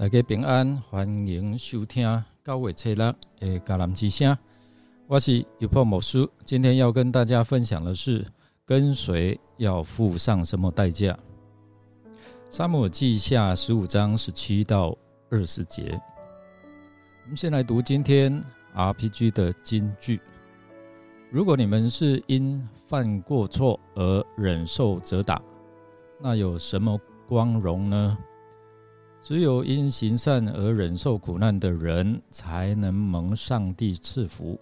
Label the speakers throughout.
Speaker 1: 大家平安，欢迎收听九月七日的迦南之声。我是尤破某师，今天要跟大家分享的是跟随要付上什么代价。沙漠记下十五章十七到二十节。我们先来读今天 RPG 的金句：如果你们是因犯过错而忍受责打，那有什么光荣呢？只有因行善而忍受苦难的人，才能蒙上帝赐福。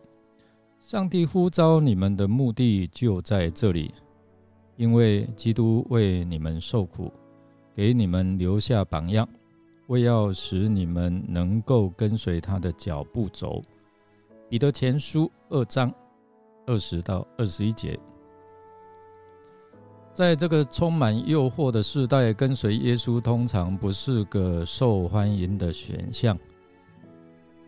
Speaker 1: 上帝呼召你们的目的就在这里，因为基督为你们受苦，给你们留下榜样，为要使你们能够跟随他的脚步走。彼得前书二章二十到二十一节。在这个充满诱惑的时代，跟随耶稣通常不是个受欢迎的选项。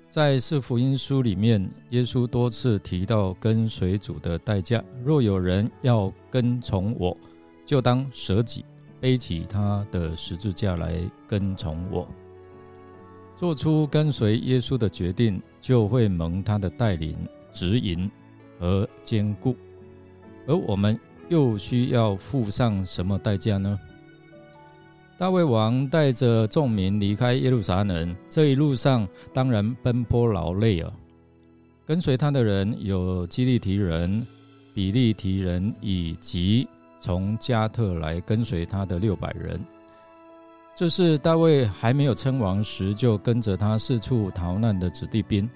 Speaker 1: 在四福音书里面，耶稣多次提到跟随主的代价。若有人要跟从我，就当舍己，背起他的十字架来跟从我。做出跟随耶稣的决定，就会蒙他的带领、指引和坚固。而我们。又需要付上什么代价呢？大卫王带着众民离开耶路撒冷，这一路上当然奔波劳累啊。跟随他的人有基利提人、比利提人，以及从加特来跟随他的六百人。这是大卫还没有称王时就跟着他四处逃难的子弟兵，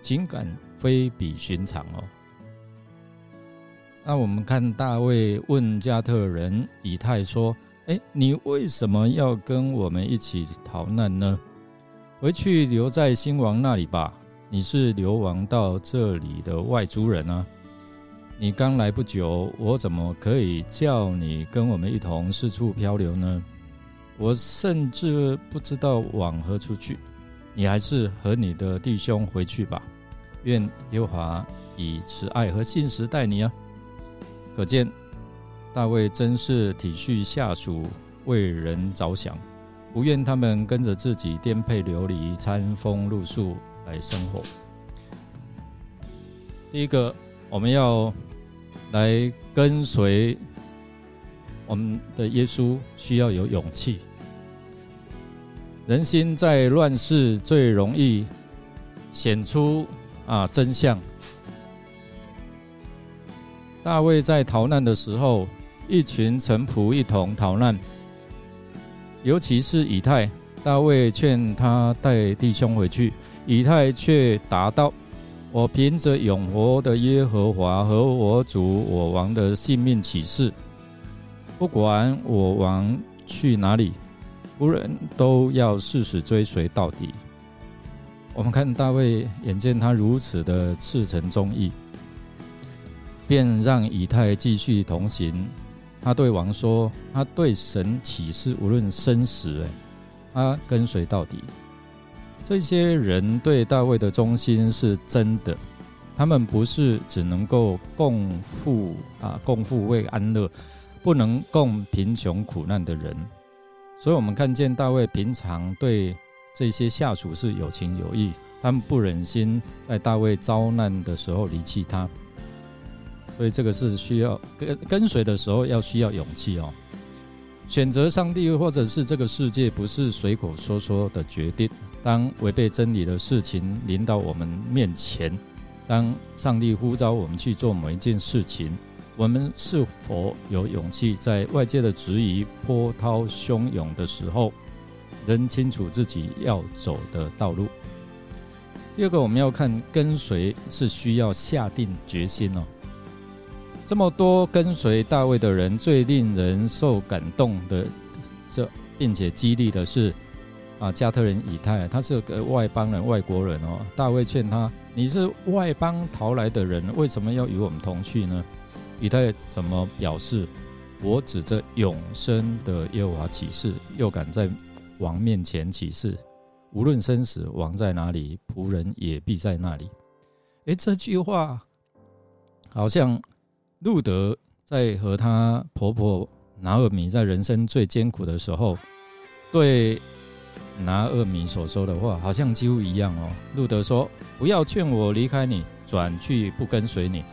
Speaker 1: 情感非比寻常哦。那我们看大卫问加特人以太说：“哎，你为什么要跟我们一起逃难呢？回去留在新王那里吧。你是流亡到这里的外族人啊。你刚来不久，我怎么可以叫你跟我们一同四处漂流呢？我甚至不知道往何处去。你还是和你的弟兄回去吧。愿耶华以慈爱和信实待你啊。”可见，大卫真是体恤下属，为人着想，不愿他们跟着自己颠沛流离、餐风露宿来生活。第一个，我们要来跟随我们的耶稣，需要有勇气。人心在乱世，最容易显出啊真相。大卫在逃难的时候，一群臣仆一同逃难，尤其是以太。大卫劝他带弟兄回去，以太却答道：“我凭着永活的耶和华和我主我王的性命起誓，不管我王去哪里，仆人都要誓死追随到底。”我们看大卫，眼见他如此的赤诚忠义。便让以太继续同行。他对王说：“他对神起誓，无论生死，哎，他跟随到底。”这些人对大卫的忠心是真的。他们不是只能够共富啊，共富为安乐，不能共贫穷苦难的人。所以，我们看见大卫平常对这些下属是有情有义，他们不忍心在大卫遭难的时候离弃他。所以这个是需要跟跟随的时候要需要勇气哦。选择上帝或者是这个世界，不是随口说说的决定。当违背真理的事情临到我们面前，当上帝呼召我们去做某一件事情，我们是否有勇气在外界的质疑波涛汹涌的时候，仍清楚自己要走的道路？第二个，我们要看跟随是需要下定决心哦。这么多跟随大卫的人，最令人受感动的，这并且激励的是，啊，加特人以太，他是个外邦人、外国人哦。大卫劝他：“你是外邦逃来的人，为什么要与我们同去呢？”以太怎么表示？我指着永生的耶和华起誓，又敢在王面前起誓，无论生死，王在哪里，仆人也必在那里。诶，这句话好像。路德在和她婆婆拿尔米在人生最艰苦的时候，对拿厄米所说的话，好像几乎一样哦。路德说：“不要劝我离开你，转去不跟随你。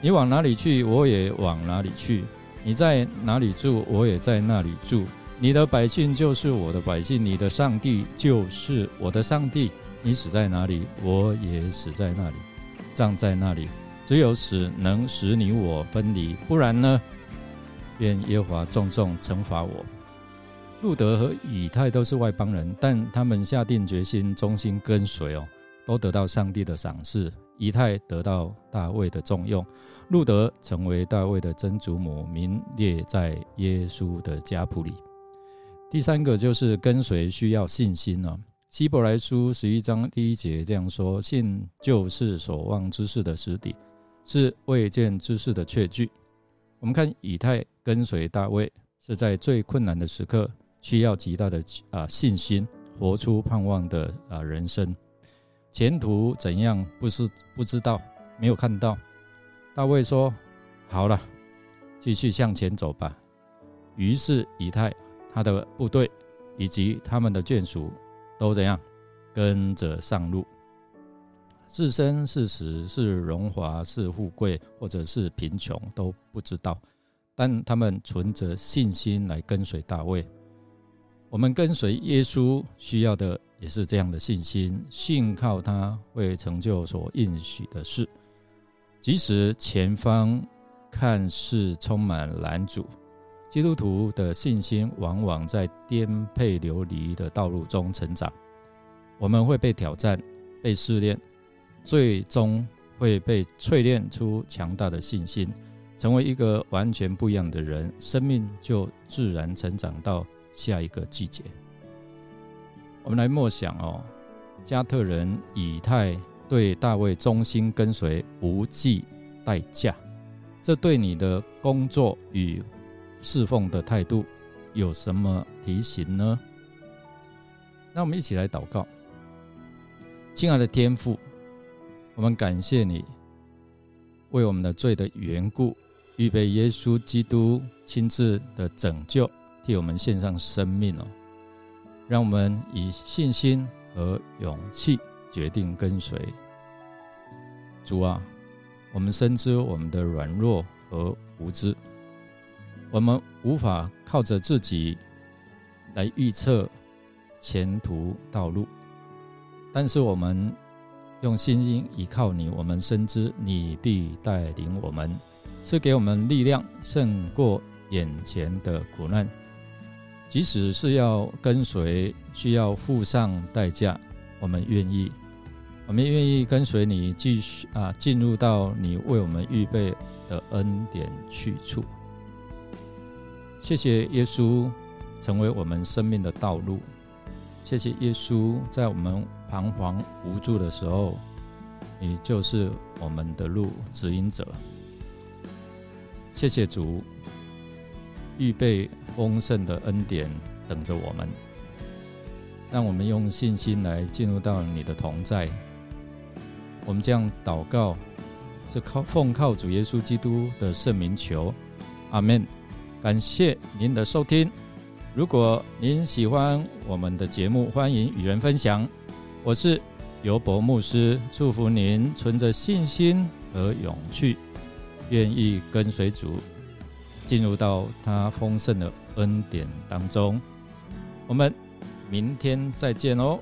Speaker 1: 你往哪里去，我也往哪里去；你在哪里住，我也在那里住。你的百姓就是我的百姓，你的上帝就是我的上帝。你死在哪里，我也死在那里，葬在那里。只有死能使你我分离，不然呢，愿耶和华重重惩罚我。”路德和以太都是外邦人，但他们下定决心忠心跟随哦，都得到上帝的赏赐。以太得到大卫的重用，路德成为大卫的曾祖母，名列在耶稣的家谱里。第三个就是跟随需要信心哦。希伯来书十一章第一节这样说：“信就是所望之事的实底，是未见之事的确据。”我们看以太跟随大卫，是在最困难的时刻。需要极大的啊信心，活出盼望的啊人生，前途怎样不是不知道，没有看到。大卫说：“好了，继续向前走吧。”于是以太他的部队以及他们的眷属都怎样跟着上路。是生是死，是荣华是富贵，或者是贫穷都不知道，但他们存着信心来跟随大卫。我们跟随耶稣需要的也是这样的信心，信靠他会成就所应许的事，即使前方看似充满拦阻，基督徒的信心往往在颠沛流离的道路中成长。我们会被挑战、被试炼，最终会被淬炼出强大的信心，成为一个完全不一样的人，生命就自然成长到。下一个季节，我们来默想哦。加特人以太对大卫忠心跟随，不计代价，这对你的工作与侍奉的态度有什么提醒呢？那我们一起来祷告，亲爱的天父，我们感谢你为我们的罪的缘故，预备耶稣基督亲自的拯救。替我们献上生命哦，让我们以信心和勇气决定跟随主啊！我们深知我们的软弱和无知，我们无法靠着自己来预测前途道路，但是我们用信心依靠你，我们深知你必带领我们，是给我们力量胜过眼前的苦难。即使是要跟随，需要付上代价，我们愿意，我们愿意跟随你，继续啊，进入到你为我们预备的恩典去处。谢谢耶稣，成为我们生命的道路。谢谢耶稣，在我们彷徨无助的时候，你就是我们的路指引者。谢谢主。预备丰盛的恩典等着我们，让我们用信心来进入到你的同在。我们这样祷告，是靠奉靠主耶稣基督的圣名求，阿门。感谢您的收听。如果您喜欢我们的节目，欢迎与人分享。我是尤伯牧师，祝福您存着信心和勇气，愿意跟随主。进入到他丰盛的恩典当中，我们明天再见哦。